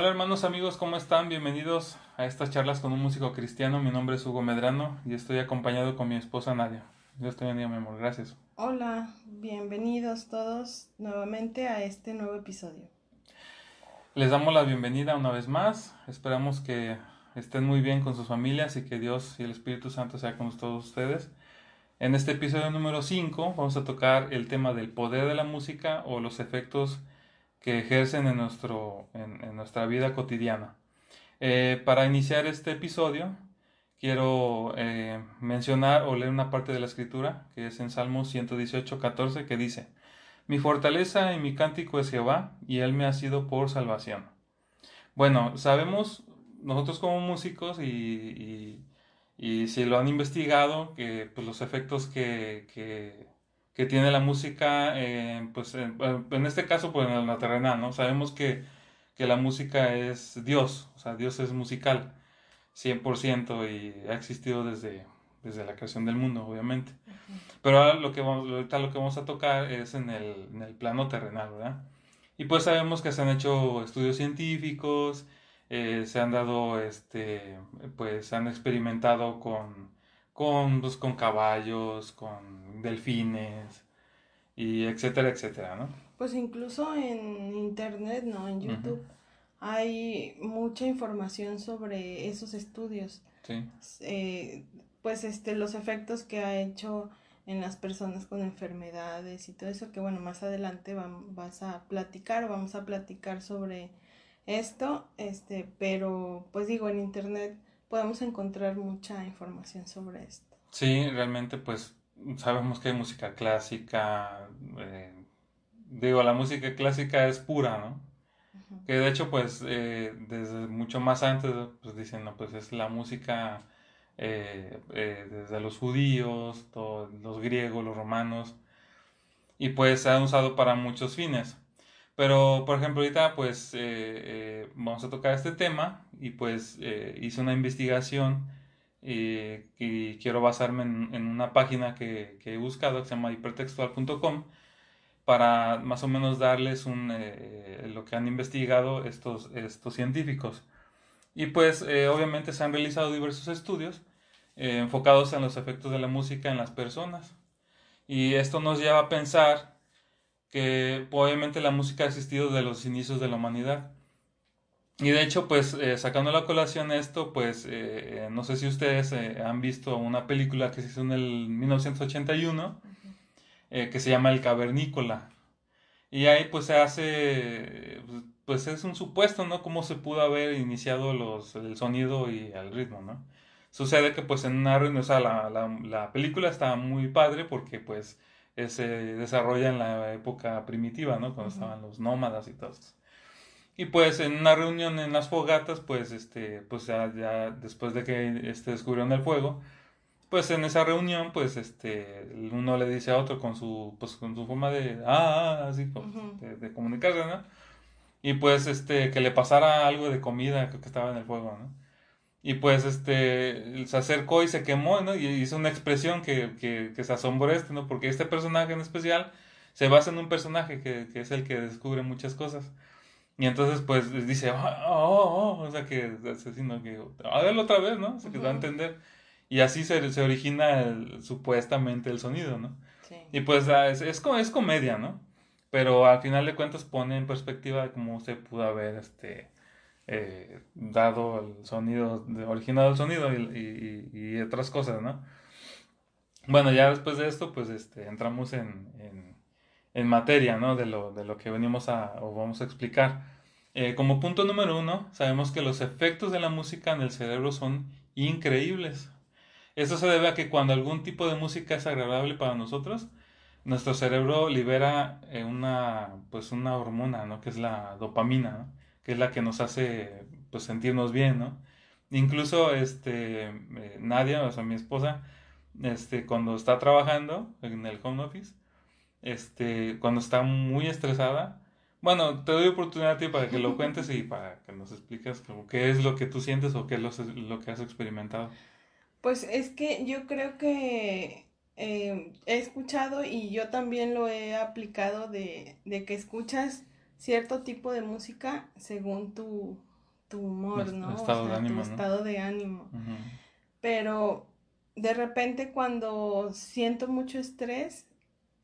Hola hermanos amigos, ¿cómo están? Bienvenidos a estas charlas con un músico cristiano. Mi nombre es Hugo Medrano y estoy acompañado con mi esposa Nadia. Dios te bendiga, mi amor. Gracias. Hola, bienvenidos todos nuevamente a este nuevo episodio. Les damos la bienvenida una vez más. Esperamos que estén muy bien con sus familias y que Dios y el Espíritu Santo sea con todos ustedes. En este episodio número 5 vamos a tocar el tema del poder de la música o los efectos que ejercen en, nuestro, en, nuestra vida cotidiana. Eh, para iniciar este episodio, quiero eh, mencionar o leer una parte de la escritura que es en Salmo 118, 14, que dice, Mi fortaleza y mi cántico es Jehová, y él me ha sido por salvación. Bueno, sabemos nosotros como músicos y, y, si lo han investigado, que pues, los efectos que, que, que tiene la música, eh, pues en, este caso, pues en la terrenal, ¿no? Sabemos que, que la música es Dios, o sea, Dios es musical. 100% y ha existido desde, desde la creación del mundo, obviamente. Pero ahora lo que, vamos, ahorita lo que vamos a tocar es en el, en el plano terrenal, ¿verdad? Y pues sabemos que se han hecho estudios científicos, eh, se han dado, este, pues se han experimentado con, con, pues, con caballos, con delfines, y etcétera, etcétera, ¿no? Pues incluso en internet, ¿no? En YouTube hay mucha información sobre esos estudios. Sí. Eh, pues este, los efectos que ha hecho en las personas con enfermedades y todo eso, que bueno, más adelante vas a platicar o vamos a platicar sobre esto, este, pero pues digo, en internet podemos encontrar mucha información sobre esto. Sí, realmente pues sabemos que hay música clásica, eh, digo, la música clásica es pura, ¿no? Que de hecho, pues, eh, desde mucho más antes, pues dicen, no, pues es la música eh, eh, desde los judíos, los griegos, los romanos, y pues se ha usado para muchos fines. Pero, por ejemplo, ahorita, pues, vamos a tocar este tema y pues hice una investigación y quiero basarme en, una página que, que, he buscado que se llama hipertextual.com para más o menos darles un, eh, lo que han investigado estos, estos científicos. Y pues eh, obviamente se han realizado diversos estudios eh, enfocados en los efectos de la música en las personas. Y esto nos lleva a pensar que obviamente la música ha existido desde los inicios de la humanidad. Y de hecho, pues sacando la colación esto, pues no sé si ustedes han visto una película que se hizo en el 1981 eh, que se llama El Cavernícola. Y ahí pues se hace, pues es un supuesto, ¿no? Cómo se pudo haber iniciado los, el sonido y el ritmo, ¿no? Sucede que pues en una o sea, la, la, la película está muy padre porque pues se desarrolla en la época primitiva, ¿no? Cuando estaban los nómadas y todo eso. Y pues en una reunión en las fogatas, pues este, pues ya, ya después de que este, descubrieron el fuego, pues en esa reunión, pues este, uno le dice a otro con su, pues con su forma de, ah, ah así, pues, de, comunicarse, ¿no? Y pues este, que le pasara algo de comida que estaba en el fuego, ¿no? Y pues este, se acercó y se quemó, ¿no? Y hizo una expresión que, que, que se asombró este, ¿no? Porque este personaje en especial se basa en un personaje que, que es el que descubre muchas cosas. Y entonces, pues, dice, oh, oh, oh, o sea, que asesino, que, a verlo otra vez, ¿no? O sea, que da a entender. Y así se, se origina supuestamente el sonido, ¿no? Sí. Y pues ah, es, es, es, comedia, ¿no? Pero al final de cuentas pone en perspectiva cómo se pudo haber este, eh, dado el sonido, originado el sonido y, otras cosas, ¿no? Bueno, ya después de esto, pues este, entramos en, en, materia, ¿no? De lo, de lo que venimos a, o vamos a explicar. Eh, como punto número uno, sabemos que los efectos de la música en el cerebro son increíbles. Esto se debe a que cuando algún tipo de música es agradable para nosotros, nuestro cerebro libera eh, una, pues una hormona, ¿no? Que es la dopamina, Que es la que nos hace, pues, sentirnos bien, ¿no? Incluso, este, eh, Nadia, o sea, mi esposa, este, cuando está trabajando en el home office, este, cuando está muy estresada, bueno, te doy oportunidad a ti para que lo cuentes y para que nos expliques qué es lo que tú sientes o qué es lo que has experimentado. Pues es que yo creo que eh, he escuchado y yo también lo he aplicado de, de, que escuchas cierto tipo de música según tu, tu humor, ¿no? Estado de ánimo, tu estado de ánimo. Pero de repente cuando siento mucho estrés,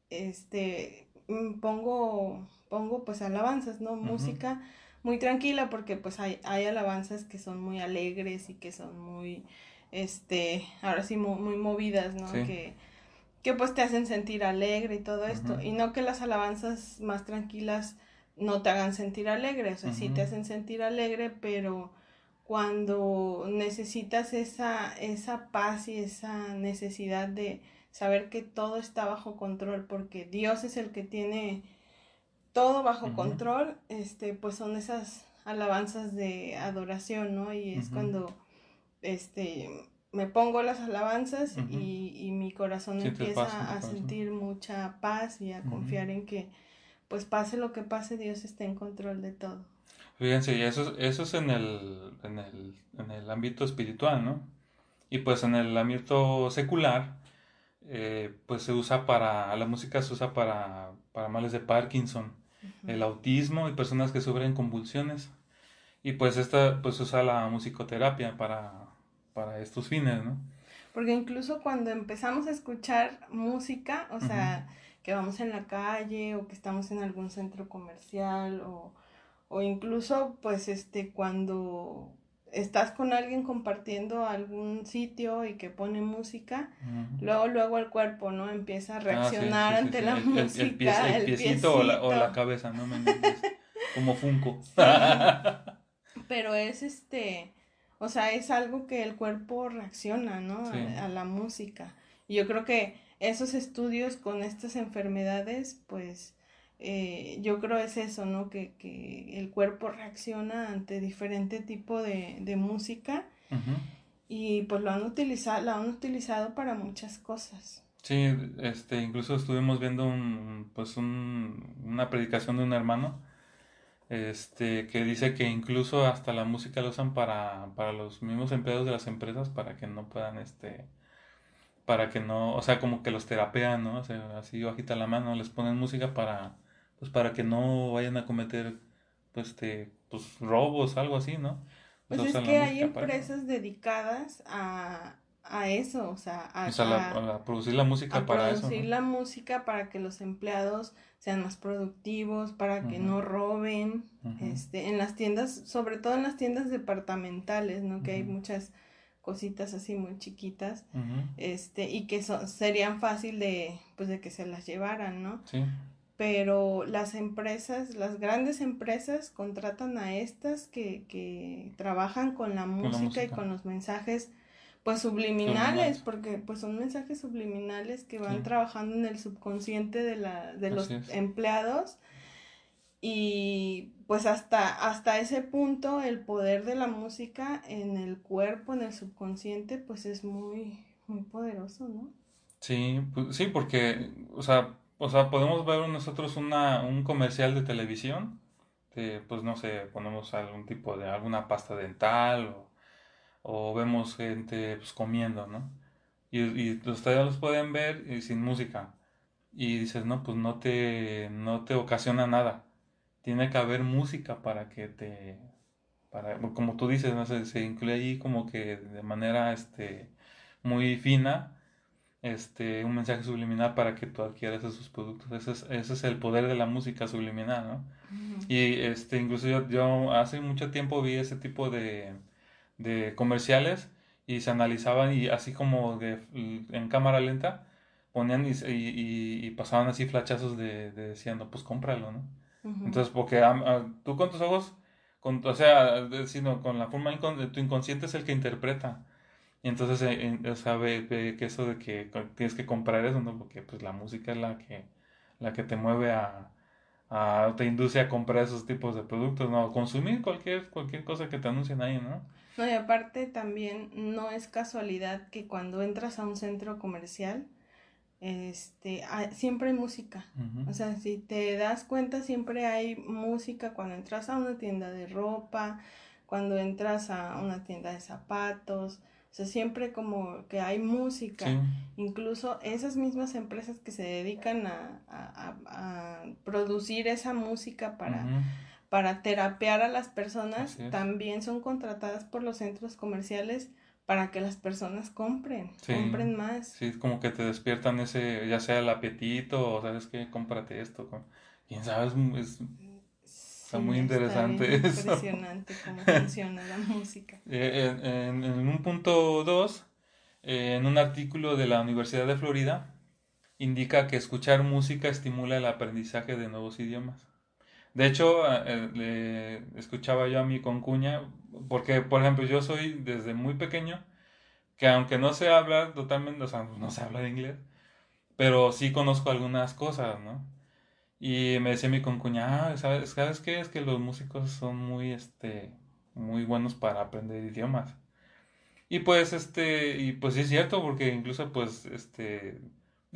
este, mm, pongo, pongo pues alabanzas, ¿no? Música muy tranquila porque pues hay, hay alabanzas que son muy alegres y que son muy, este, ahora sí, muy, movidas, ¿no? Que, que pues te hacen sentir alegre y todo esto. Y no que las alabanzas más tranquilas no te hagan sentir alegre, o sea, sí te hacen sentir alegre, pero cuando necesitas esa, esa paz y esa necesidad de saber que todo está bajo control, porque Dios es el que tiene todo bajo control, este, pues son esas alabanzas de adoración, ¿no? Y es cuando, este, me pongo las alabanzas y, y, mi corazón empieza a sentir mucha paz y a confiar en que pues pase lo que pase, Dios está en control de todo. Fíjense, eso, eso es en el, en, el, en el ámbito espiritual, ¿no? Y pues en el ámbito secular, eh, pues se usa para, la música se usa para, para males de Parkinson, el autismo y personas que sufren convulsiones. Y pues esta, pues usa la musicoterapia para, para estos fines, ¿no? Porque incluso cuando empezamos a escuchar música, o sea, que vamos en la calle o que estamos en algún centro comercial o, o incluso pues este cuando estás con alguien compartiendo algún sitio y que pone música, luego luego el cuerpo, ¿no? Empieza a ah, reaccionar ante la música. El, piecito, O, la, o la, cabeza, ¿no? como Funko. Pero es este, o sea, es algo que el cuerpo reacciona, ¿no? a, la música. Y yo creo que esos estudios con estas enfermedades, pues eh, yo creo es eso, ¿no? Que, que, el cuerpo reacciona ante diferente tipo de, de música y pues lo han utilizado, lo han utilizado para muchas cosas. Sí, este, incluso estuvimos viendo un, pues un, una predicación de un hermano este, que dice que incluso hasta la música la usan para, para los mismos empleados de las empresas para que no puedan, este, para que no, o sea, como que los terapean, ¿no? O sea, así bajita la mano, les ponen música para, pues para que no vayan a cometer, pues, este, pues robos, algo así, ¿no? Pues es que hay empresas dedicadas a, a eso, o sea, a, producir la música para eso. Producir la música para que los empleados sean más productivos, para que no roben, este, en las tiendas, sobre todo en las tiendas departamentales, ¿no? Que hay muchas cositas así muy chiquitas, este, y que serían fácil de, pues de que se las llevaran, ¿no? Sí. Pero las empresas, las grandes empresas contratan a estas que, que trabajan con la, música, y con los mensajes pues subliminales, porque pues son mensajes subliminales que van trabajando en el subconsciente de, la, de los empleados y pues hasta, hasta ese punto el poder de la música en el cuerpo, en el subconsciente, pues es muy, muy poderoso, ¿no? Sí, pues, sí, porque, o sea, o sea, podemos ver nosotros una, un comercial de televisión, pues no sé, ponemos algún tipo de, alguna pasta dental o, vemos gente pues, comiendo, ¿no? Y, y ustedes los pueden ver y sin música. Y dices, no, pues no te, no te ocasiona nada tiene que haber música para que te, para, como tú dices, ¿no? se, se incluye ahí como que de manera este, muy fina este, un mensaje subliminal para que tú adquieras esos productos. Ese es, ese es el poder de la música subliminal, ¿no? Y este, incluso yo, yo, hace mucho tiempo vi ese tipo de, de comerciales y se analizaban y así como de, en cámara lenta ponían y, y, y pasaban así flachazos de, de diciendo, pues cómpralo, ¿no? Entonces, porque tú con tus ojos, con, o sea, sino con la forma de tu inconsciente es el que interpreta. Y entonces, eh, o sea, ve, que eso de que tienes que comprar eso, ¿no? Porque pues la música es la que, la que te mueve a, a, te induce a comprar esos tipos de productos, ¿no? A consumir cualquier, cualquier cosa que te anuncien ahí, ¿no? No, y aparte también no es casualidad que cuando entras a un centro comercial, este, ah, siempre hay música. O sea, si te das cuenta, siempre hay música cuando entras a una tienda de ropa, cuando entras a una tienda de zapatos. O sea, siempre como que hay música. Incluso esas mismas empresas que se dedican a, a, producir esa música para, para terapear a las personas, también son contratadas por los centros comerciales para que las personas compren, compren más. Sí, como que te despiertan ese, ya sea el apetito o sabes que cómprate esto. Quién sabe, es, está muy interesante. impresionante cómo funciona la música. Eh, en, en, un punto 2, eh, en un artículo de la Universidad de Florida, indica que escuchar música estimula el aprendizaje de nuevos idiomas. De hecho, le escuchaba yo a mi concuña, porque, por ejemplo, yo soy desde muy pequeño, que aunque no sé hablar totalmente, o sea, no sé hablar inglés, pero sí conozco algunas cosas, ¿no? Y me decía mi concuña, ah, ¿sabes, ¿sabes qué? Es que los músicos son muy, este, muy buenos para aprender idiomas. Y pues, este, y pues sí es cierto, porque incluso, pues, este,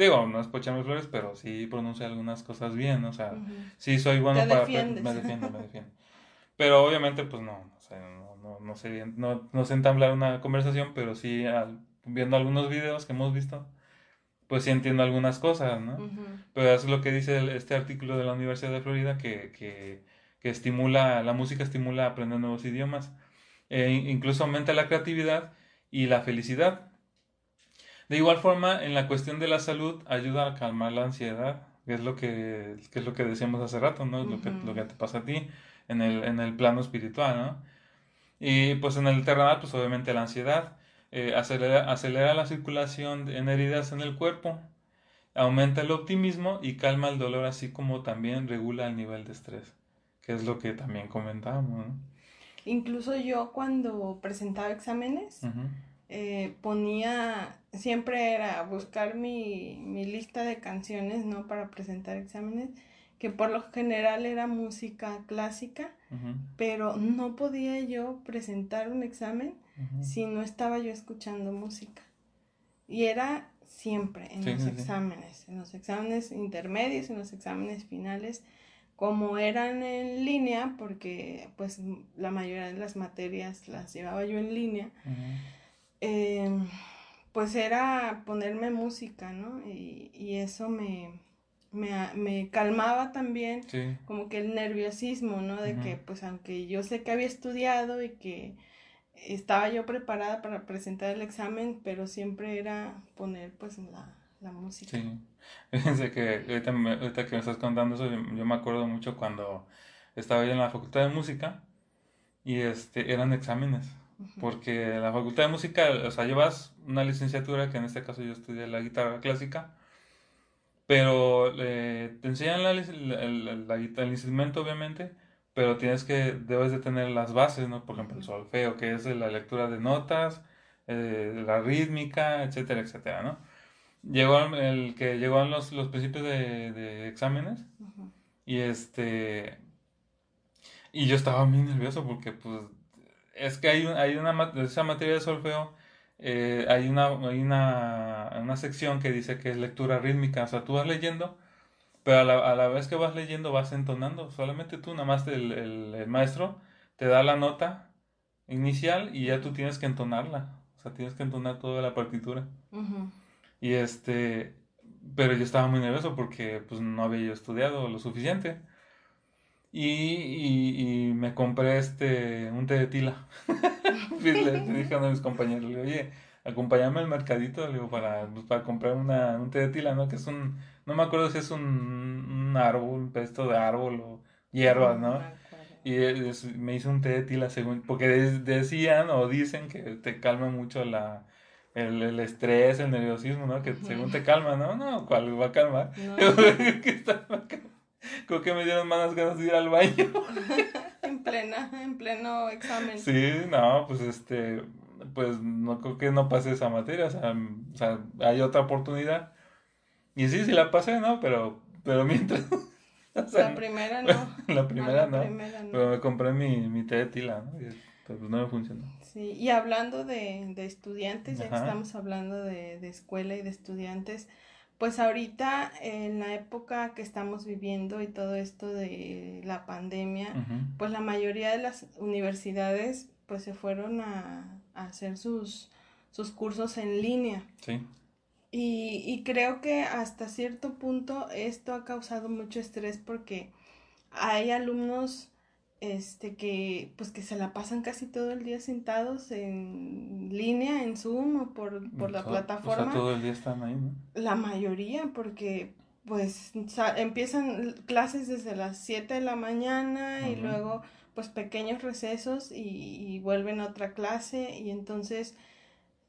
digo, no es pocharme flores, pero sí pronuncia algunas cosas bien, o sea, sí soy bueno para... Defiendes. Me defiendo, me defiendo. Pero obviamente, pues no, o sea, no, no, no, sé, no, no sé entablar una conversación, pero sí viendo algunos videos que hemos visto, pues sí entiendo algunas cosas, ¿no? Pero es lo que dice este artículo de la Universidad de Florida, que, que, que estimula, la música estimula aprender nuevos idiomas, e incluso aumenta la creatividad y la felicidad. De igual forma, en la cuestión de la salud, ayuda a calmar la ansiedad, que es lo que, que es lo que decíamos hace rato, ¿no? lo, que, lo que te pasa a ti en el, en el plano espiritual, ¿no? Y pues en el terrenal, pues obviamente la ansiedad eh, acelera, acelera la circulación en heridas en el cuerpo, aumenta el optimismo y calma el dolor, así como también regula el nivel de estrés, que es lo que también comentábamos. Incluso yo cuando presentaba exámenes, eh, ponía, siempre era buscar mi, mi lista de canciones, ¿no? Para presentar exámenes que por lo general era música clásica, pero no podía yo presentar un examen si no estaba yo escuchando música. Y era siempre en los exámenes, en los exámenes intermedios, en los exámenes finales, como eran en línea, porque pues la mayoría de las materias las llevaba yo en línea, pues era ponerme música, ¿no? y eso me, me, me calmaba también como que el nerviosismo, ¿no? De que pues aunque yo sé que había estudiado y que estaba yo preparada para presentar el examen, pero siempre era poner pues la, la música. Sí, fíjense que ahorita, que me estás contando eso, yo, me acuerdo mucho cuando estaba yo en la facultad de música y este eran exámenes. Porque la facultad de música, o sea, llevas una licenciatura, que en este caso yo estudié la guitarra clásica, pero eh, te enseñan la, el, instrumento, obviamente, pero tienes que, debes de tener las bases, ¿no? Por ejemplo, el solfeo, que es la lectura de notas, eh, la rítmica, etcétera, etcétera, ¿no? Llegó el que llegó los, los principios de, exámenes y este y yo estaba muy nervioso porque pues es que hay, hay una esa materia de solfeo eh, hay, una, hay una, una, sección que dice que es lectura rítmica, o sea, tú vas leyendo, pero a la, a la vez que vas leyendo vas entonando, solamente tú, nada más el, el, maestro te da la nota inicial y ya tú tienes que entonarla, o sea, tienes que entonar toda la partitura. Y este, pero yo estaba muy nervioso porque pues no había yo estudiado lo suficiente. Y, y, y, me compré este un té de tila. le, dije a uno de mis compañeros, le digo, oye, acompáñame al mercadito, le digo, para, pues, para comprar una, un té de tila, ¿no? Que es un, no me acuerdo si es un, un árbol, un pesto de árbol o hierbas, ¿no? Y me hizo un té de tila según, porque decían o dicen que te calma mucho la, el, el estrés, el nerviosismo, ¿no? Que según te calma, ¿no? No, ¿cuál va a calmar? No. que está, Creo que me dieron más ganas de ir al baño. en plena, en pleno examen. Sí, no, pues este, pues no creo que no pase esa materia, o sea, o sea hay otra oportunidad. Y sí, sí la pasé, ¿no? Pero, pero mientras... la primera no. la primera, no, Pero me compré mi, mi té de tila, ¿no? pues no me funcionó. Sí, y hablando de, de estudiantes, ya que estamos hablando de, de escuela y de estudiantes, pues ahorita en la época que estamos viviendo y todo esto de la pandemia, pues la mayoría de las universidades pues se fueron a, hacer sus, sus cursos en línea. Sí. Y, y creo que hasta cierto punto esto ha causado mucho estrés porque hay alumnos este que pues que se la pasan casi todo el día sentados en línea en Zoom o por, por la plataforma. O sea, todo el día están ahí, ¿no? La mayoría porque pues empiezan clases desde las 7 de la mañana y luego pues pequeños recesos y, vuelven a otra clase y entonces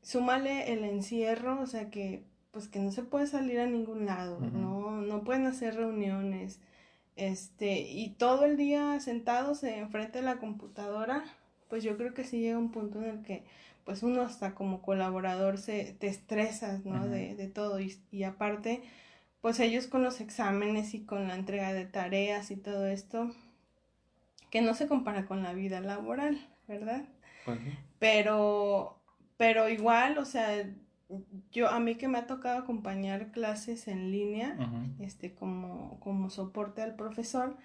súmale el encierro, o sea que pues que no se puede salir a ningún lado, no, no pueden hacer reuniones, este, y todo el día sentados enfrente de la computadora, pues yo creo que sí llega un punto en el que pues uno hasta como colaborador se te estresas, ¿no? de, de, todo y, y aparte pues ellos con los exámenes y con la entrega de tareas y todo esto, que no se compara con la vida laboral, ¿verdad? Pero, pero igual, o sea, yo a mí que me ha tocado acompañar clases en línea, este, como, como soporte al profesor,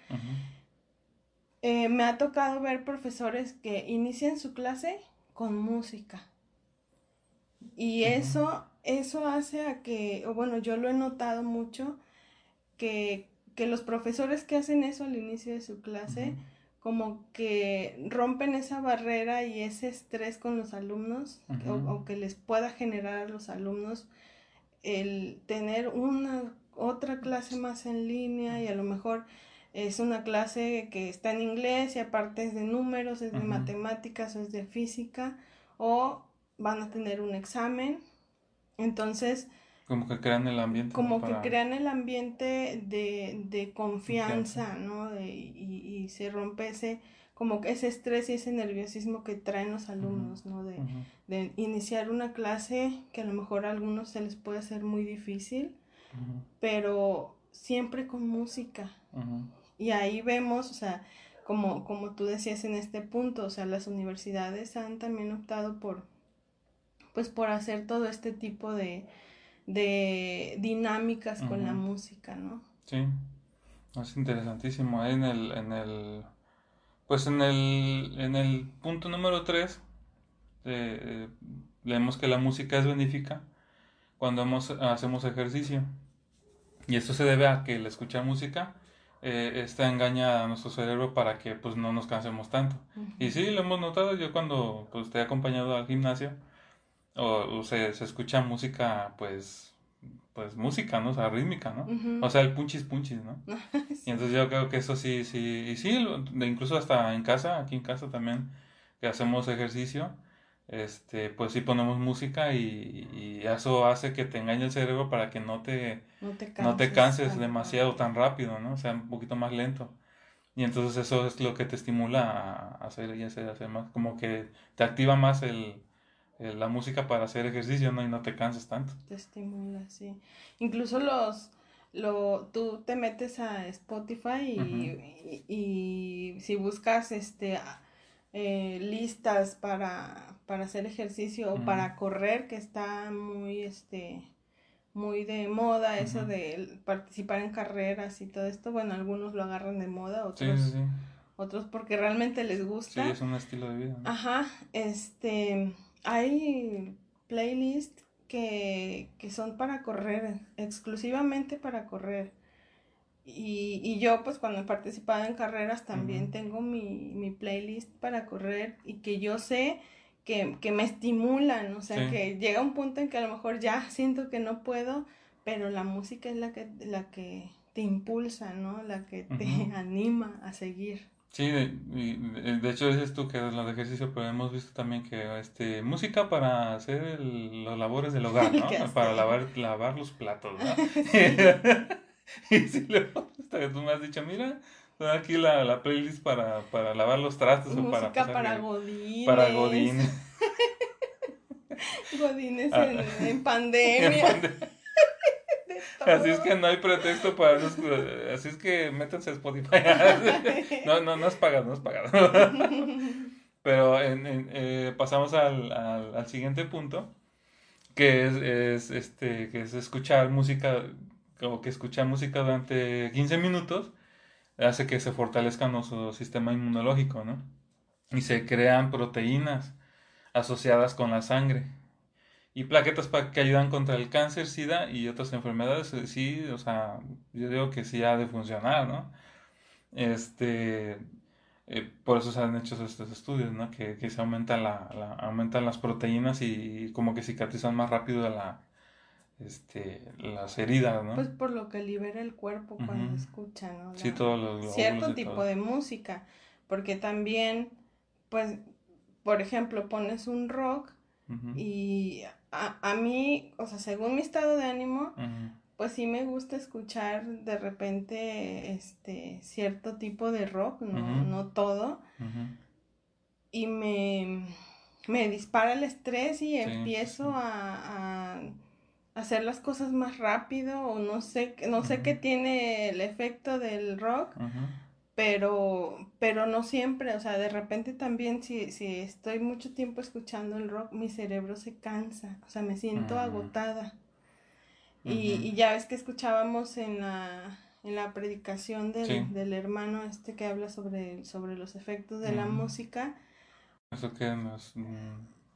eh, me ha tocado ver profesores que inician su clase con música. Y eso eso hace a que, o bueno, yo lo he notado mucho, que, que los profesores que hacen eso al inicio de su clase, como que rompen esa barrera y ese estrés con los alumnos, o, que les pueda generar a los alumnos el tener una otra clase más en línea y a lo mejor es una clase que está en inglés y aparte es de números, es de matemáticas o es de física, o van a tener un examen. Entonces... Como que crean el ambiente. Como que crean el ambiente de, de confianza, ¿no? De, y, y, se rompe ese, como que ese estrés y ese nerviosismo que traen los alumnos, ¿no? De, de, iniciar una clase que a lo mejor a algunos se les puede hacer muy difícil, pero siempre con música. Y ahí vemos, o sea, como, como tú decías en este punto, o sea, las universidades han también optado por pues por hacer todo este tipo de, de dinámicas con la música, ¿no? Sí, es interesantísimo. En el, en el, pues en el, en el punto número 3, eh, leemos que la música es benéfica cuando hacemos ejercicio. Y esto se debe a que el escuchar música eh, está engañada a nuestro cerebro para que pues no nos cansemos tanto. Y sí, lo hemos notado, yo cuando pues, te he acompañado al gimnasio, o, se, se, escucha música, pues, pues música, ¿no? O sea, rítmica, ¿no? O sea, el punchis punchis, ¿no? Y entonces yo creo que eso sí, sí, y sí, incluso hasta en casa, aquí en casa también, que hacemos ejercicio, este, pues sí ponemos música y, y eso hace que te engañe el cerebro para que no te, no te canses, demasiado tan rápido, ¿no? O sea, un poquito más lento. Y entonces eso es lo que te estimula a hacer y hacer, hacer más, como que te activa más el, eh, la música para hacer ejercicio, ¿no? Y no te cansas tanto. Te estimula, sí. Incluso los, lo, tú te metes a Spotify y, y, si buscas este eh, listas para, para hacer ejercicio o para correr, que está muy, este, muy de moda eso de participar en carreras y todo esto, bueno, algunos lo agarran de moda, otros... Otros porque realmente les gusta. Sí, es un estilo de vida. Ajá, este, hay playlists que, son para correr, exclusivamente para correr. Y, y, yo, pues cuando he participado en carreras, también tengo mi, mi, playlist para correr y que yo sé que, que me estimulan, o sea, que llega un punto en que a lo mejor ya siento que no puedo, pero la música es la que, la que te impulsa, ¿no? La que te anima a seguir. Sí, de, de, hecho dices tú que es lo de ejercicio, pero hemos visto también que este música para hacer el, los labores del hogar, ¿no? para lavar, lavar los platos, ¿no? y si luego, tú me has dicho, mira, aquí la, la playlist para, para lavar los trastos o para... Música para godines. Para godines. godines ah. en, en pandemia. En pandemia. Así es que no hay pretexto para así es que métanse a Spotify. no, no, no es pagado, no es pagado. Pero eh, pasamos al, al, siguiente punto, que es, es, este, que es escuchar música, o que escuchar música durante 15 minutos hace que se fortalezca nuestro sistema inmunológico, ¿no? Y se crean proteínas asociadas con la sangre y plaquetas para que ayudan contra el cáncer, SIDA y otras enfermedades, eh, sí, o sea, yo digo que sí ha de funcionar, ¿no? Este, eh, por eso se han hecho estos estudios, ¿no? Que, que se aumenta la, la, aumentan las proteínas y, como que cicatrizan más rápido la, este, las heridas, ¿no? Pues por lo que libera el cuerpo cuando escucha, ¿no? sí, todos los Cierto tipo de música, porque también, pues, por ejemplo, pones un rock y a, a, mí, o sea, según mi estado de ánimo, pues sí me gusta escuchar de repente este cierto tipo de rock, no, no todo. Y me, me, dispara el estrés y empiezo A, hacer las cosas más rápido o no sé, no sé qué tiene el efecto del rock. Pero, pero no siempre, o sea, de repente también si, si estoy mucho tiempo escuchando el rock, mi cerebro se cansa, o sea, me siento agotada. Y, ya ves que escuchábamos en la, en la predicación del, del hermano este que habla sobre, sobre los efectos de la música. ¿Eso qué es?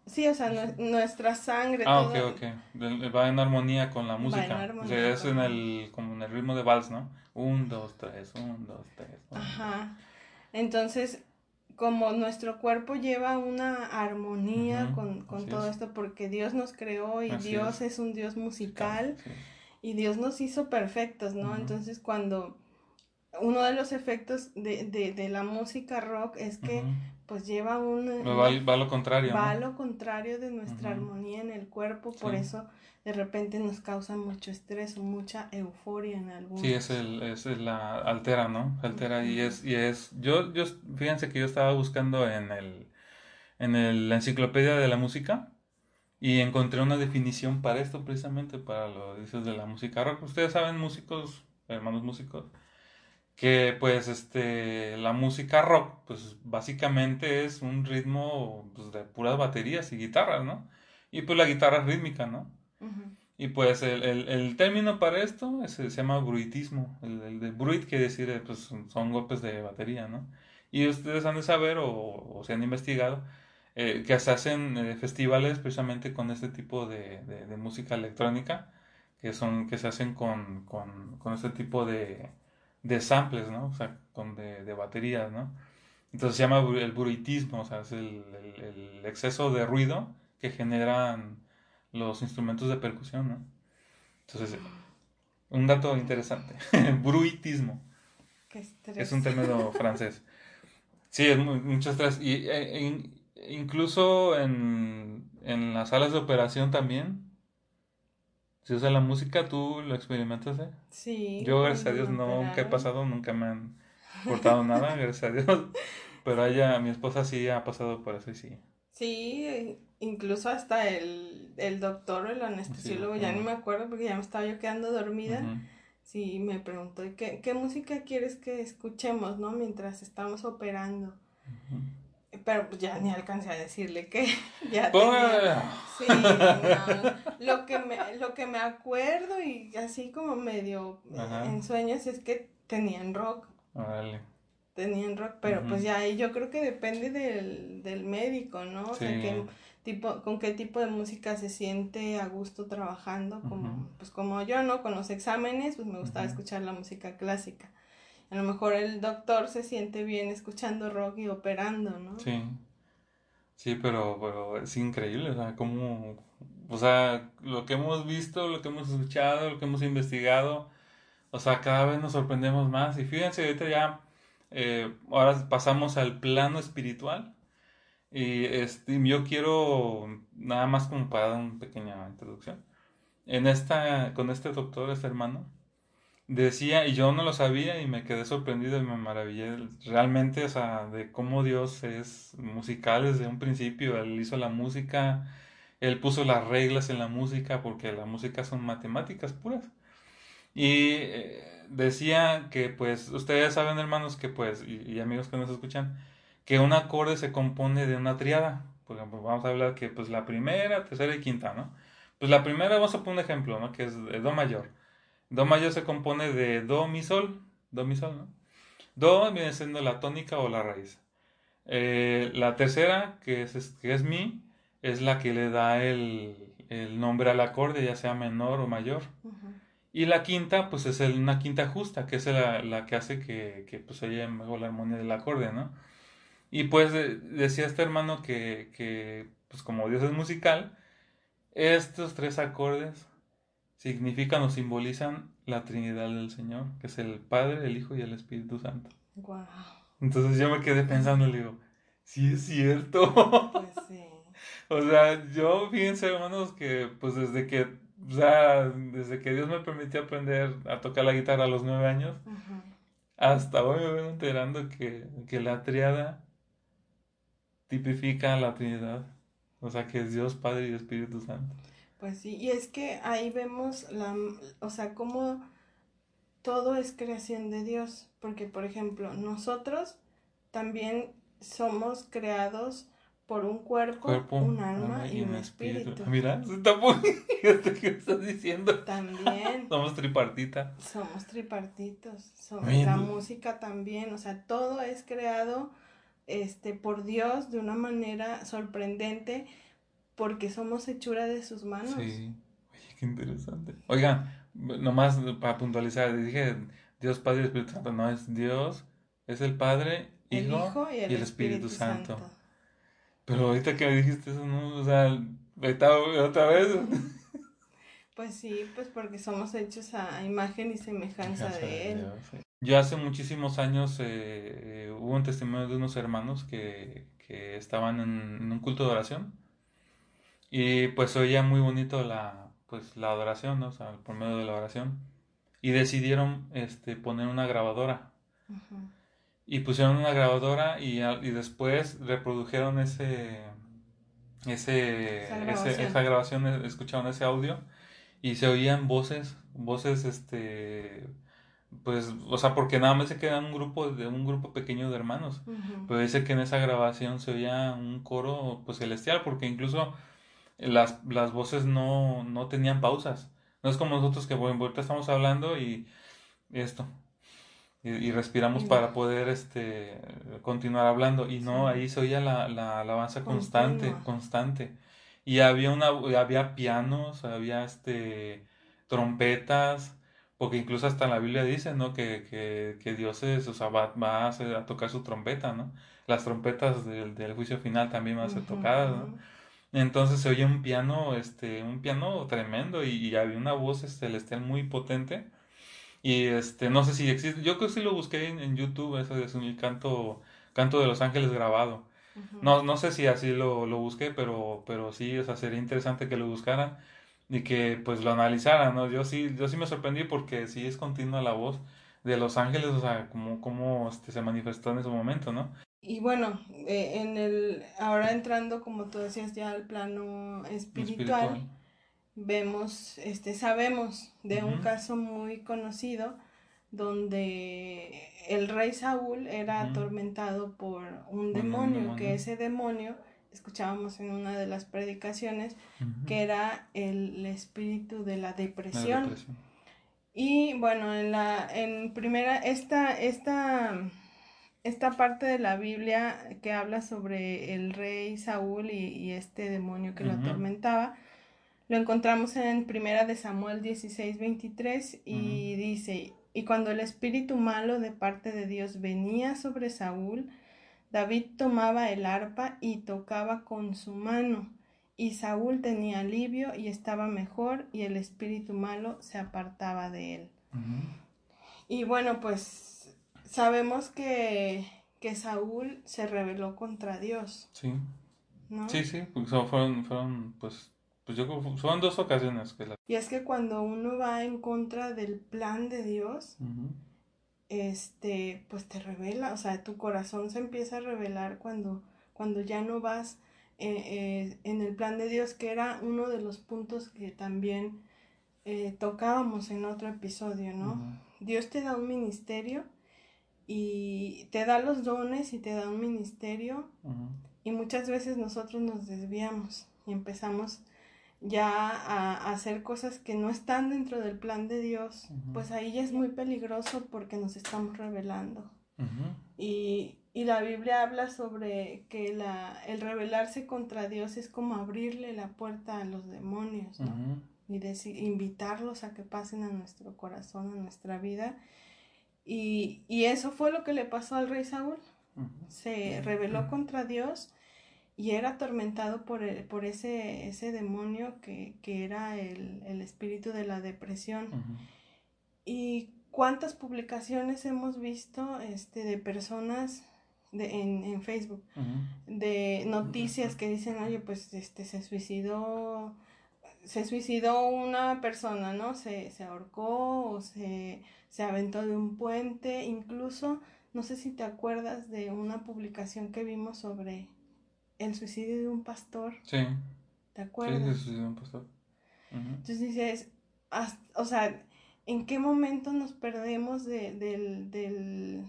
Sí, o sea, nuestra sangre. Ah, ok, ok. Va en armonía con la música. o sea, es en el, como en el ritmo de vals, ¿no? Un, dos, tres, un, dos, tres. Ajá. Entonces, como nuestro cuerpo lleva una armonía con, todo esto, porque Dios nos creó y Dios es. un Dios musical y Dios nos hizo perfectos, ¿no? Entonces cuando uno de los efectos de, de, la música rock es que pues lleva un... Va, va, a lo contrario. Va a lo contrario de nuestra armonía en el cuerpo, por eso de repente nos causa mucho estrés o mucha euforia en algún Sí, es el, es la altera, ¿no? Altera y es, y es, yo, yo, fíjense que yo estaba buscando en el, en el, la enciclopedia de la música y encontré una definición para esto precisamente, para lo dices de la música rock. Ustedes saben, músicos, hermanos músicos, que pues este, la música rock, pues básicamente es un ritmo pues, de puras baterías y guitarras, ¿no? Y pues la guitarra rítmica, ¿no? Y pues el, el, el, término para esto se llama bruitismo. El, el, de bruit quiere decir, eh, pues son, golpes de batería, ¿no? Y ustedes han de saber o, o se han investigado eh, que se hacen eh, festivales precisamente con este tipo de, de, música electrónica, que, son, que se hacen con, con, con este tipo de, de samples, ¿no? O sea, con de, de baterías, ¿no? Entonces se llama el bruitismo, o sea, es el, el exceso de ruido que generan los instrumentos de percusión, ¿no? Entonces, un dato interesante, bruitismo. Es un término francés. Sí, es muy, mucho estrés. Y e, incluso en, en, las salas de operación también. Si usa la música, ¿tú lo experimentas? Eh? Sí. Yo, gracias a Dios, nunca he pasado, nunca me han cortado nada, gracias a Dios. Pero ella, mi esposa sí ha pasado por eso y sí. Sí, incluso hasta el, el doctor o el anestesiólogo, ya ni me acuerdo porque ya me estaba yo quedando dormida. Sí, me preguntó, ¿qué, ¿qué música quieres que escuchemos, no? Mientras estamos operando. Pero pues ya ni alcancé a decirle que ya tenía... Sí, lo, que me, lo que me acuerdo y así como medio en sueños es que tenían rock. Tenían rock, pero pues ya yo creo que depende del, del médico, ¿no? O sea, qué tipo, con qué tipo de música se siente a gusto trabajando, como, pues como yo, ¿no? Con los exámenes, pues me gustaba escuchar la música clásica. A lo mejor el doctor se siente bien escuchando rock y operando, ¿no? Sí. Sí, pero, pero es increíble, o sea, como, o sea, lo que hemos visto, lo que hemos escuchado, lo que hemos investigado, o sea, cada vez nos sorprendemos más. Y fíjense, ahorita ya eh, ahora pasamos al plano espiritual. Y este, yo quiero, nada más como para dar una pequeña introducción. En esta, con este doctor, este hermano, decía, y yo no lo sabía y me quedé sorprendido y me maravillé realmente, o sea, de cómo Dios es musical desde un principio. Él hizo la música, él puso las reglas en la música porque la música son matemáticas puras. Y eh, decía que pues ustedes saben hermanos que pues y, amigos que nos escuchan que un acorde se compone de una triada por ejemplo vamos a hablar que pues la primera tercera y quinta no pues la primera vamos a poner un ejemplo no que es do mayor do mayor se compone de do mi sol. Do mi sol no do viene siendo la tónica o la raíz. Eh, la tercera que es que es mi es la que le da el, el nombre al acorde ya sea menor o mayor. Y la quinta, pues es una quinta justa, que es la, la que hace que, que pues haya mejor la armonía del acorde, ¿no? Y pues decía este hermano que, que, pues como Dios es musical, estos tres acordes significan o simbolizan la Trinidad del Señor, que es el Padre, el Hijo y el Espíritu Santo. Wow. Entonces yo me quedé pensando y le digo, sí es cierto. Pues sí. o sea, yo fíjense hermanos que pues desde que, o sea, desde que Dios me permitió aprender a tocar la guitarra a los nueve años, hasta hoy me voy enterando que, que la triada tipifica la Trinidad. O sea, que es Dios, Padre y Espíritu Santo. Pues sí, y es que ahí vemos la, o sea, cómo todo es creación de Dios, porque por ejemplo, nosotros también somos creados por un cuerpo, un alma y un espíritu. Mira, está muy... ¿Qué estás diciendo? También. somos tripartita. Somos tripartitos. Somos, la música también, o sea, todo es creado este, por Dios de una manera sorprendente porque somos hechura de sus manos. Sí, oye, qué interesante. Oigan, nomás para puntualizar, dije Dios Padre y Espíritu Santo, no es Dios, es el Padre, Hijo, y, el Espíritu, Santo. Pero ahorita que me dijiste eso, ¿no? O sea, otra vez. Pues sí, pues porque somos hechos a imagen y semejanza de Él. Yo hace muchísimos años eh, eh, hubo un testimonio de unos hermanos que, que estaban en, un culto de oración y pues oía muy bonito la, pues, la adoración, ¿no? o sea, por medio de la oración y decidieron este, poner una grabadora. Y pusieron una grabadora y, y después reprodujeron ese, ese, esa grabación. esa grabación, escucharon ese audio y se oían voces, voces este pues, o sea, porque nada más se queda un grupo de un grupo pequeño de hermanos. Pero dice que en esa grabación se oía un coro pues celestial, porque incluso las, las voces no, no tenían pausas. No es como nosotros que bueno, ahorita estamos hablando y esto. Y, respiramos para poder este continuar hablando. Y no, ahí se oía la, la alabanza constante, constante. Y había una, había pianos, había este trompetas, porque incluso hasta la Biblia dice, ¿no? Que, que, que Dios es, o sea, va, va a, hacer, a, tocar su trompeta, ¿no? Las trompetas del, del juicio final también van a ser tocadas, ¿no? Entonces se oye un piano, este, un piano tremendo y, había una voz celestial muy potente. Y este, no sé si existe, yo creo que sí lo busqué en, YouTube, eso es un canto, canto de los ángeles grabado. No, no sé si así lo, lo busqué, pero, pero sí, o sea, sería interesante que lo buscaran y que pues lo analizara, ¿no? Yo sí, yo sí me sorprendí porque sí es continua la voz de Los Ángeles, o sea, como, como este, se manifestó en ese momento, ¿no? Y bueno, eh, en el, ahora entrando, como tú decías, ya al plano espiritual, vemos, este, sabemos de un caso muy conocido donde el rey Saúl era atormentado por un demonio, que ese demonio escuchábamos en una de las predicaciones, que era el, espíritu de la depresión. Y bueno, en la en primera esta esta esta parte de la Biblia que habla sobre el rey Saúl y, este demonio que lo atormentaba, lo encontramos en primera de Samuel 16, 23 y dice, y cuando el espíritu malo de parte de Dios venía sobre Saúl, David tomaba el arpa y tocaba con su mano, y Saúl tenía alivio y estaba mejor, y el espíritu malo se apartaba de él. Y bueno, pues sabemos que, que Saúl se rebeló contra Dios. Sí. ¿no? Sí, sí, fueron, fueron, pues, pues yo fueron dos ocasiones que la... Y es que cuando uno va en contra del plan de Dios, este, pues te revela, o sea, tu corazón se empieza a revelar cuando, cuando ya no vas eh, eh, en el plan de Dios, que era uno de los puntos que también eh, tocábamos en otro episodio, ¿no? Dios te da un ministerio y te da los dones y te da un ministerio y muchas veces nosotros nos desviamos y empezamos ya a, hacer cosas que no están dentro del plan de Dios, pues ahí ya es muy peligroso porque nos estamos revelando. y, y, la Biblia habla sobre que la, el rebelarse contra Dios es como abrirle la puerta a los demonios, ¿no? Y decir, invitarlos a que pasen a nuestro corazón, a nuestra vida. Y, y eso fue lo que le pasó al rey Saúl. se rebeló contra Dios y era atormentado por, por ese, ese demonio que, era el, espíritu de la depresión. Y cuántas publicaciones hemos visto este, de personas de, en, en Facebook, de noticias que dicen, oye, pues este, se suicidó, se suicidó una persona, ¿no? Se, se ahorcó o se, se aventó de un puente, incluso, no sé si te acuerdas de una publicación que vimos sobre el suicidio de un pastor. Sí. ¿Te acuerdas? Sí, el suicidio de un pastor. Entonces dices, o sea, ¿en qué momento nos perdemos de, del, del,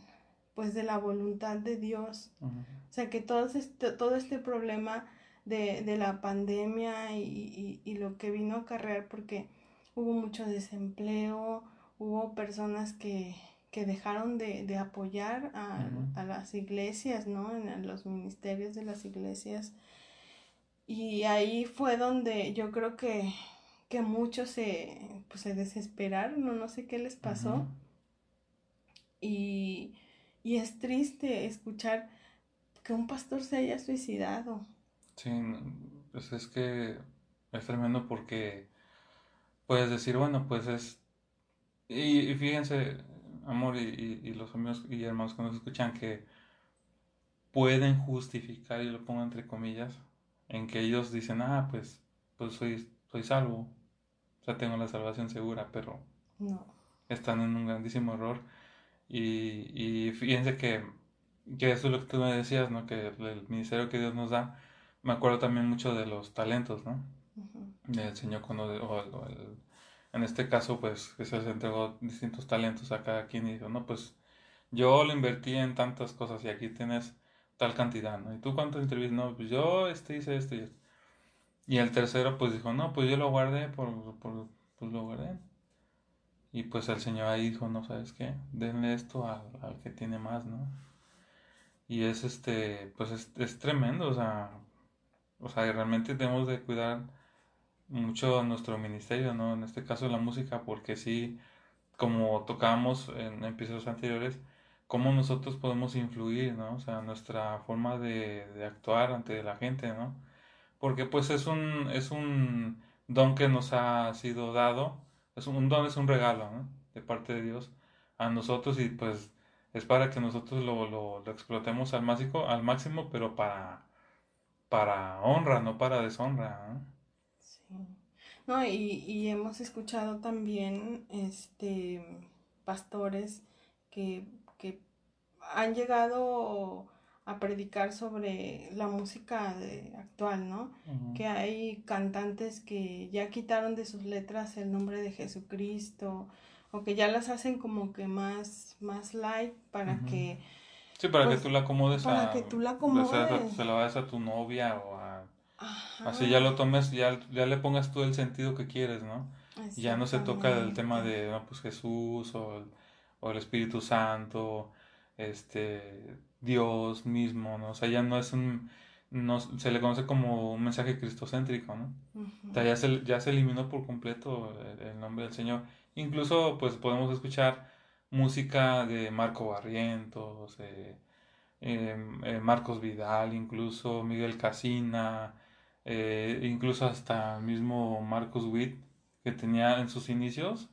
pues de la voluntad de Dios? O sea, que todo este, todo este problema de, de la pandemia y, y, y, lo que vino a acarrear, porque hubo mucho desempleo, hubo personas que, que dejaron de, de apoyar a, a, las iglesias, ¿no? En los ministerios de las iglesias. Y ahí fue donde yo creo que, que muchos se, pues, se desesperaron, no, no sé qué les pasó. y, y es triste escuchar que un pastor se haya suicidado. Sí, pues es que es tremendo porque puedes decir, bueno, pues es... y fíjense, amor y, los amigos y hermanos que nos escuchan que pueden justificar, y lo pongo entre comillas, en que ellos dicen, ah, pues, pues soy, soy salvo, o sea, tengo la salvación segura, pero no. están en un grandísimo error. Y, y fíjense que, que eso es lo que tú me decías, ¿no? Que el, ministerio que Dios nos da, me acuerdo también mucho de los talentos, ¿no? El Señor cuando, o el, en este caso, pues, que se les entregó distintos talentos a cada quien y dijo, no, pues, yo lo invertí en tantas cosas y aquí tienes tal cantidad, ¿no? ¿Y tú cuánto interviste? No, pues yo este hice esto y esto. Y el tercero, pues, dijo, no, pues yo lo guardé, por, por, pues lo guardé. Y pues el Señor ahí dijo, no, ¿sabes qué? Denle esto al, al que tiene más, ¿no? Y es este, pues es, es tremendo, o sea, o sea, realmente tenemos de cuidar mucho nuestro ministerio, ¿no? En este caso la música, porque sí, como tocábamos en episodios anteriores, cómo nosotros podemos influir, ¿no? O sea, nuestra forma de, de actuar ante la gente, ¿no? Porque pues es un, es un don que nos ha sido dado, es un, don, es un regalo, ¿no? De parte de Dios a nosotros y pues es para que nosotros lo, lo, explotemos al máximo, al máximo, pero para, para honra, no para deshonra, ¿no? No, y, y hemos escuchado también este pastores que, que han llegado a predicar sobre la música de, actual, ¿no? Que hay cantantes que ya quitaron de sus letras el nombre de Jesucristo o que ya las hacen como que más más light para que Sí, para que pues, tú la acomodes para que tú la acomodes. se la vayas a tu novia o Así ya lo tomes, ya, ya le pongas todo el sentido que quieres, ¿no? Ya no se toca el tema de no, pues Jesús o el, o el Espíritu Santo, este Dios mismo, ¿no? O sea, ya no es un no, se le conoce como un mensaje cristocéntrico, ¿no? O sea, ya se, ya se eliminó por completo el, nombre del Señor. Incluso, pues, podemos escuchar música de Marco Barrientos, eh, em, eh, Marcos Vidal, incluso Miguel Casina, eh, incluso hasta mismo Marcos Witt, que tenía en sus inicios,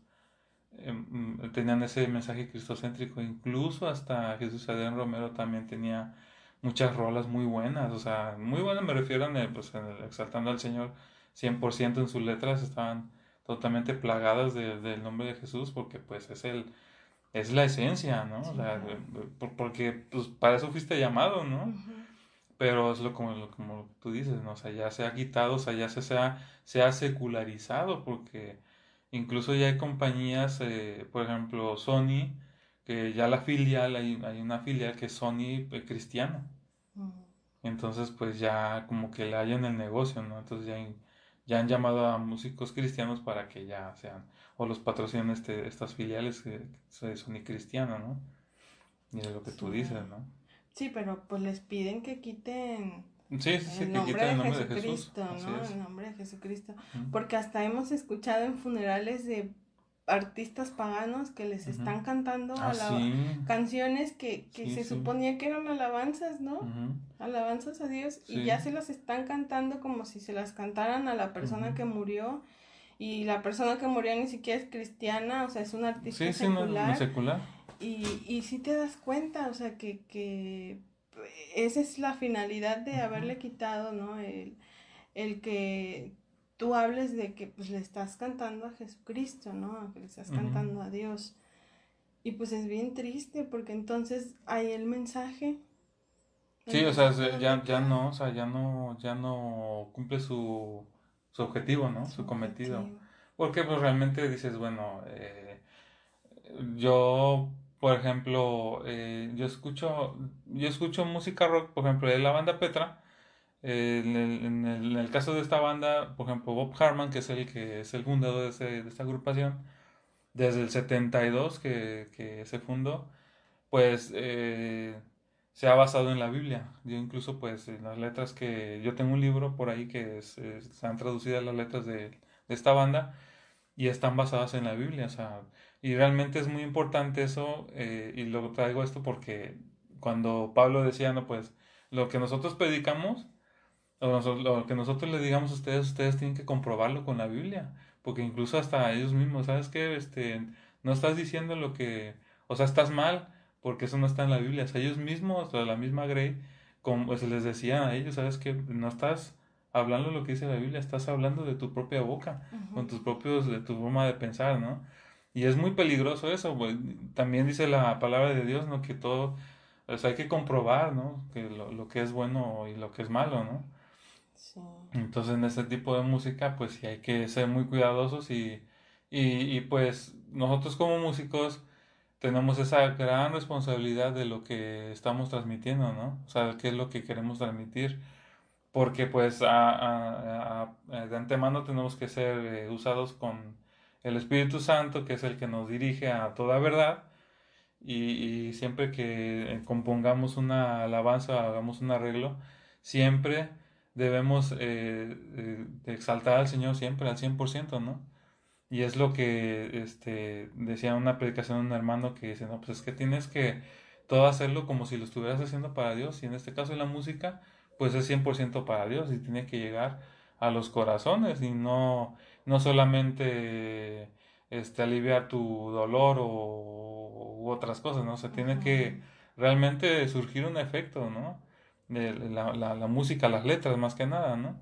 em, mm, tenían ese mensaje cristocéntrico, incluso hasta Jesús Adrián Romero también tenía muchas rolas muy buenas, o sea, muy buenas me refiero el, pues, el exaltando al Señor 100% en sus letras, estaban totalmente plagadas del nombre de Jesús, porque pues es el es la esencia, ¿no? o sea, porque pues para eso fuiste llamado, ¿no? pero es lo como, como tú dices, ¿no? O sea, ya se ha quitado, o sea, ya se, se, ha, se ha secularizado, porque incluso ya hay compañías, eh, por ejemplo, Sony, que ya la filial, hay, hay una filial que es Sony eh, cristiana. Entonces, pues ya como que le en el negocio, ¿no? Entonces ya, ya han llamado a músicos cristianos para que ya sean, o los patrocinen este, estas filiales que de Sony cristiana, ¿no? Y es lo que tú dices, ¿no? Sí, pero pues les piden que quiten el nombre de Jesucristo, ¿no? El nombre de Jesucristo. Porque hasta hemos escuchado en funerales de artistas paganos que les están cantando ah, canciones que, que se suponía que eran alabanzas, ¿no? Alabanzas a Dios. Y ya se las están cantando como si se las cantaran a la persona que murió. Y la persona que murió ni siquiera es cristiana, o sea, es un artista secular. secular. Y, y sí te das cuenta, o sea, que, que esa es la finalidad de haberle quitado, ¿no? El, el que tú hables de que pues le estás cantando a Jesucristo, ¿no? Que le estás cantando a Dios. Y pues es bien triste porque entonces hay el mensaje. Sí, o sea, ya, ya no, o sea, ya no, ya no cumple su, su objetivo, ¿no? Su, cometido. Porque pues realmente dices, bueno, eh, yo, por ejemplo, eh, yo escucho, yo escucho música rock, por ejemplo, de la banda Petra, en, el, caso de esta banda, por ejemplo, Bob Harman, que es el que es el fundador de, esta agrupación, desde el 72 que, que se fundó, pues eh, se ha basado en la Biblia. Yo incluso, pues, en las letras que... Yo tengo un libro por ahí que se han traducido las letras de, esta banda y están basadas en la Biblia. O sea, y realmente es muy importante eso eh, y lo traigo esto porque cuando Pablo decía, no, pues, lo que nosotros predicamos lo que nosotros le digamos a ustedes, ustedes tienen que comprobarlo con la Biblia, porque incluso hasta ellos mismos, ¿sabes qué? Este, no estás diciendo lo que, o sea, estás mal, porque eso no está en la Biblia. O sea, ellos mismos, o la misma Grey, como pues, les decía a ellos, ¿sabes qué? No estás hablando lo que dice la Biblia, estás hablando de tu propia boca, con tus propios, de tu forma de pensar, ¿no? Y es muy peligroso eso, pues, también dice la palabra de Dios, ¿no? Que todo, o sea, hay que comprobar, ¿no? Que lo, lo que es bueno y lo que es malo, ¿no? Entonces en este tipo de música pues sí hay que ser muy cuidadosos y, y, pues nosotros como músicos tenemos esa gran responsabilidad de lo que estamos transmitiendo, ¿no? O sea, qué es lo que queremos transmitir. Porque pues a, de antemano tenemos que ser eh, usados con el Espíritu Santo, que es el que nos dirige a toda verdad. Y, y siempre que compongamos una alabanza, hagamos un arreglo, siempre debemos eh, eh, exaltar al Señor siempre al 100%, ¿no? Y es lo que este, decía una predicación de un hermano que dice, no, pues es que tienes que todo hacerlo como si lo estuvieras haciendo para Dios. Y en este caso la música, pues es 100% para Dios y tiene que llegar a los corazones y no, no solamente este, aliviar tu dolor o u otras cosas, ¿no? O sea, tiene que realmente surgir un efecto, ¿no? La, la, música, las letras más que nada, ¿no?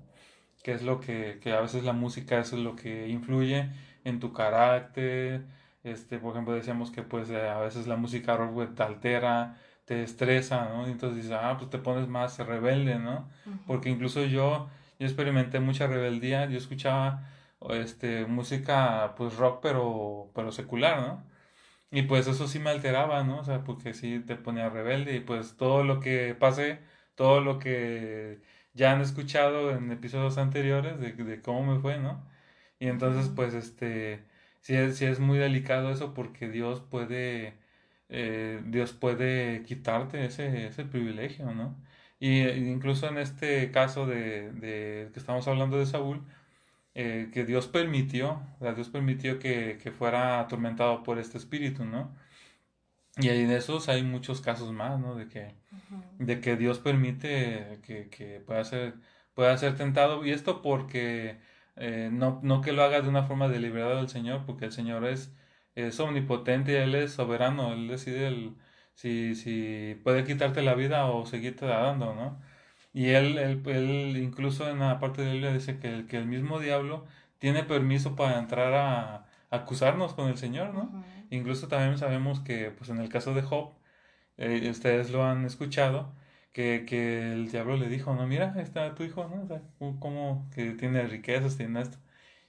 Que es lo que, que a veces la música es lo que influye en tu carácter, este, por ejemplo, decíamos que pues eh, a veces la música rock pues, te altera, te estresa, ¿no? Y entonces dices, ah, pues te pones más rebelde, ¿no? Porque incluso yo, yo experimenté mucha rebeldía, yo escuchaba este, música pues rock pero, pero secular, ¿no? Y pues eso sí me alteraba, ¿no? O sea, porque sí te ponía rebelde y pues todo lo que pasé todo lo que ya han escuchado en episodios anteriores de, cómo me fue, ¿no? Y entonces, pues, este, sí es, es muy delicado eso porque Dios puede, eh, Dios puede quitarte ese, ese privilegio, ¿no? Y incluso en este caso de, de que estamos hablando de Saúl, eh, que Dios permitió, Dios permitió que, que, fuera atormentado por este espíritu, ¿no? Y en esos hay muchos casos más, ¿no? De que, de que Dios permite que, que, pueda, ser, pueda ser tentado. Y esto porque eh, no, no que lo haga de una forma deliberada del Señor, porque el Señor es, es omnipotente Él es soberano. Él decide el, si, si puede quitarte la vida o seguirte dando, ¿no? Y él, él, él, incluso en la parte de él dice que, que el mismo diablo tiene permiso para entrar a, acusarnos con el Señor, ¿no? Incluso también sabemos que, pues en el caso de Job, eh, ustedes lo han escuchado, que, que, el diablo le dijo, no, mira, está tu hijo, ¿no? O sea, como que tiene riquezas, tiene esto.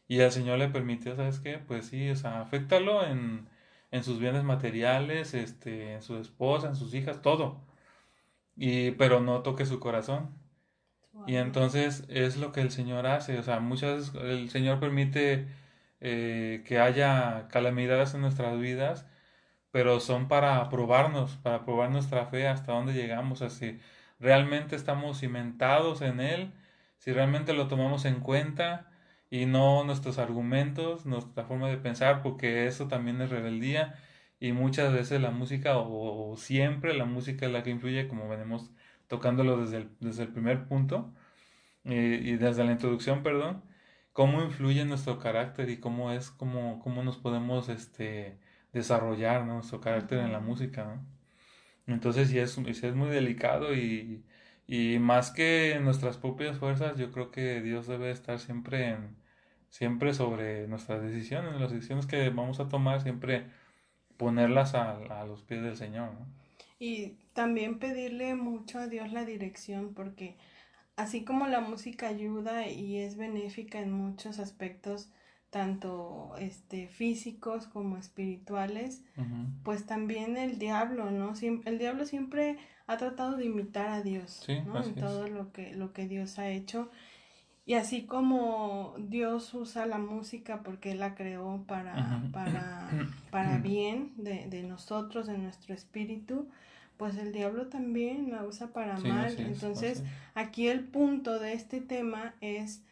Y el Señor le permitió, ¿sabes qué? Pues sí, o sea, afectalo en, en sus bienes materiales, este, en su esposa, en sus hijas, todo. Y, pero no toque su corazón. Y entonces es lo que el Señor hace, o sea, muchas veces el Señor permite eh, que haya calamidades en nuestras vidas, pero son para probarnos, para probar nuestra fe hasta dónde llegamos, si realmente estamos cimentados en Él, si realmente lo tomamos en cuenta y no nuestros argumentos, nuestra forma de pensar, porque eso también es rebeldía y muchas veces la música o, siempre la música es la que influye, como venimos tocándolo desde el, desde el primer punto y desde la introducción, perdón, cómo influye nuestro carácter y cómo es, cómo, cómo nos podemos este, desarrollar nuestro carácter en la música. Entonces sí es, es muy delicado y, y más que nuestras propias fuerzas, yo creo que Dios debe estar siempre en, siempre sobre nuestras decisiones, las decisiones que vamos a tomar, siempre ponerlas a, a los pies del Señor. Y también pedirle mucho a Dios la dirección, porque así como la música ayuda y es benéfica en muchos aspectos, tanto este físicos como espirituales, pues también el diablo, ¿no? el diablo siempre ha tratado de imitar a Dios, ¿no? En todo lo que, lo que Dios ha hecho. Y así como Dios usa la música porque Él la creó para, para, para bien de, de, nosotros, de nuestro espíritu, pues el diablo también la usa para mal. Entonces, aquí el punto de este tema es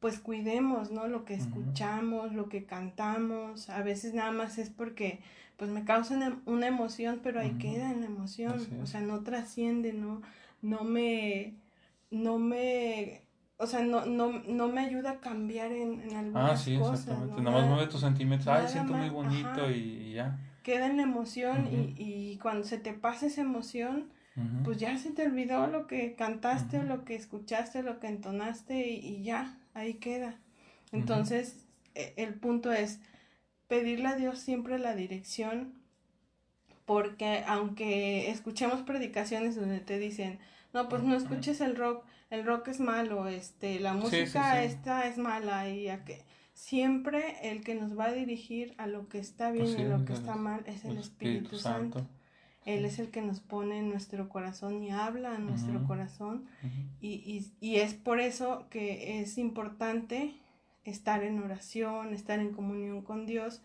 pues cuidemos, ¿no? Lo que escuchamos, lo que cantamos, a veces nada más es porque pues me causa una, emoción, pero ahí queda en la emoción, o sea, no trasciende, no, no me, no me, o sea, no, no, no me ayuda a cambiar en, en algunas ah, sí, Exactamente. Nada más mueve tus sentimientos, ay, siento muy bonito y, ya. Queda en la emoción y, y cuando se te pasa esa emoción, pues ya se te olvidó lo que cantaste o lo que escuchaste, lo que entonaste y ya, ahí queda. Entonces, e, el punto es pedirle a Dios siempre la dirección, porque aunque escuchemos predicaciones donde te dicen, no, pues no escuches el rock, el rock es malo, este, la música esta es mala y a que siempre el que nos va a dirigir a lo que está bien y lo que está mal es el, Espíritu, Santo. Él es el que nos pone en nuestro corazón y habla a nuestro corazón. y, y, es por eso que es importante estar en oración, estar en comunión con Dios,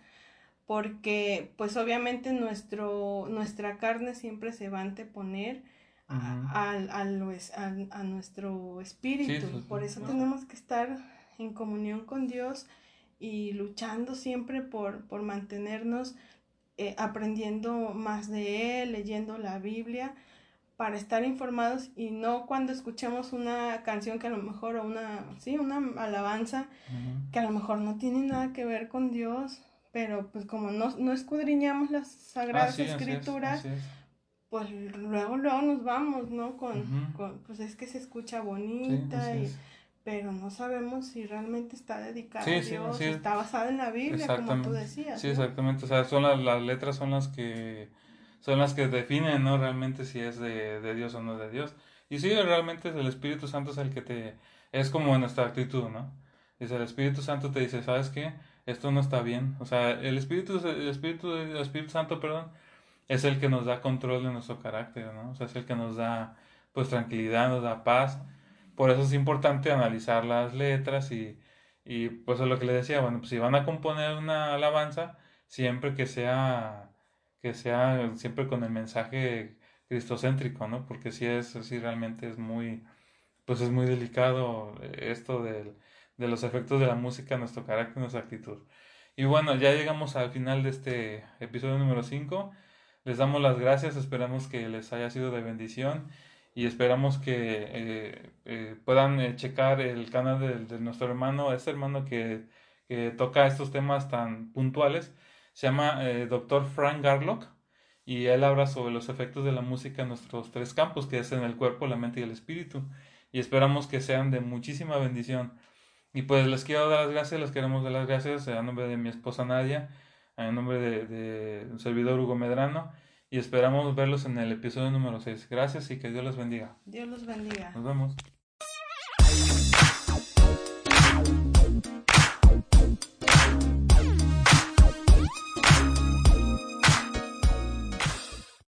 porque pues obviamente nuestro, nuestra carne siempre se va a anteponer a, a, nuestro espíritu. por eso tenemos que estar en comunión con Dios y luchando siempre por, por mantenernos eh, aprendiendo más de él, leyendo la Biblia, para estar informados y no cuando escuchemos una canción que a lo mejor, o una, sí, una alabanza, que a lo mejor no tiene nada que ver con Dios, pero pues como no, no escudriñamos las sagradas escrituras, pues luego, luego nos vamos, ¿no? Con, con, pues es que se escucha bonita y pero no sabemos si realmente está dedicada a Dios, si está basada en la Biblia, como tú decías. Sí, exactamente, o sea, son las, las letras son las que son las que definen, ¿no? Realmente si es de, de Dios o no de Dios. Y sí, realmente el Espíritu Santo es el que te, es como nuestra actitud, ¿no? Dice, el Espíritu Santo te dice, ¿sabes qué? Esto no está bien. O sea, el Espíritu, el Espíritu, el Espíritu Santo, perdón, es el que nos da control de nuestro carácter, ¿no? O sea, es el que nos da, pues, tranquilidad, nos da paz por eso es importante analizar las letras y, y pues es lo que le decía, bueno, pues si van a componer una alabanza, siempre que sea, que sea siempre con el mensaje cristocéntrico, ¿no? Porque si es, si realmente es muy, pues es muy delicado esto de, de los efectos de la música, nuestro carácter, nuestra actitud. Y bueno, ya llegamos al final de este episodio número 5. Les damos las gracias, esperamos que les haya sido de bendición y esperamos que eh, eh, puedan eh, checar el canal de, nuestro hermano, este hermano que, toca estos temas tan puntuales. Se llama Dr. Frank Garlock y él habla sobre los efectos de la música en nuestros tres campos, que es en el cuerpo, la mente y el espíritu. Y esperamos que sean de muchísima bendición. Y pues les quiero dar las gracias, les queremos dar las gracias a nombre de mi esposa Nadia, en nombre de, de un servidor Hugo Medrano y esperamos verlos en el episodio número 6. Gracias y que Dios los bendiga. Dios los bendiga. Nos vemos.